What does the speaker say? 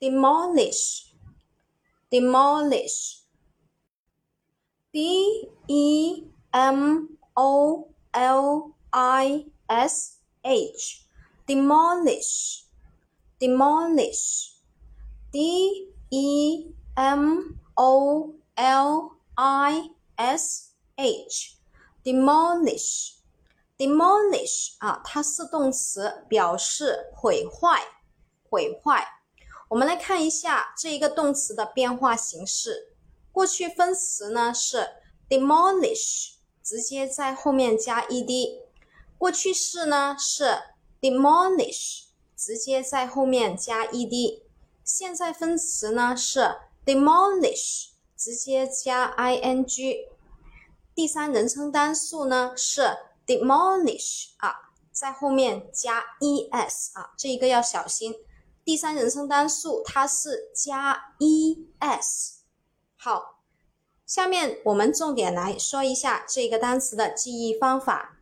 demolish，demolish。d e m o l i s h，demolish，demolish。d e m o l i s h，demolish，demolish 啊，它是动词，表示毁坏，毁坏。 我们来看一下这一个动词的变化形式。过去分词呢是 demolish，直接在后面加 ed。过去式呢是 demolish，直接在后面加 ed。现在分词呢是 demolish，直接加 ing。第三人称单数呢是 demolish 啊，在后面加 es 啊，这一个要小心。第三人称单数它是加 es。好，下面我们重点来说一下这个单词的记忆方法。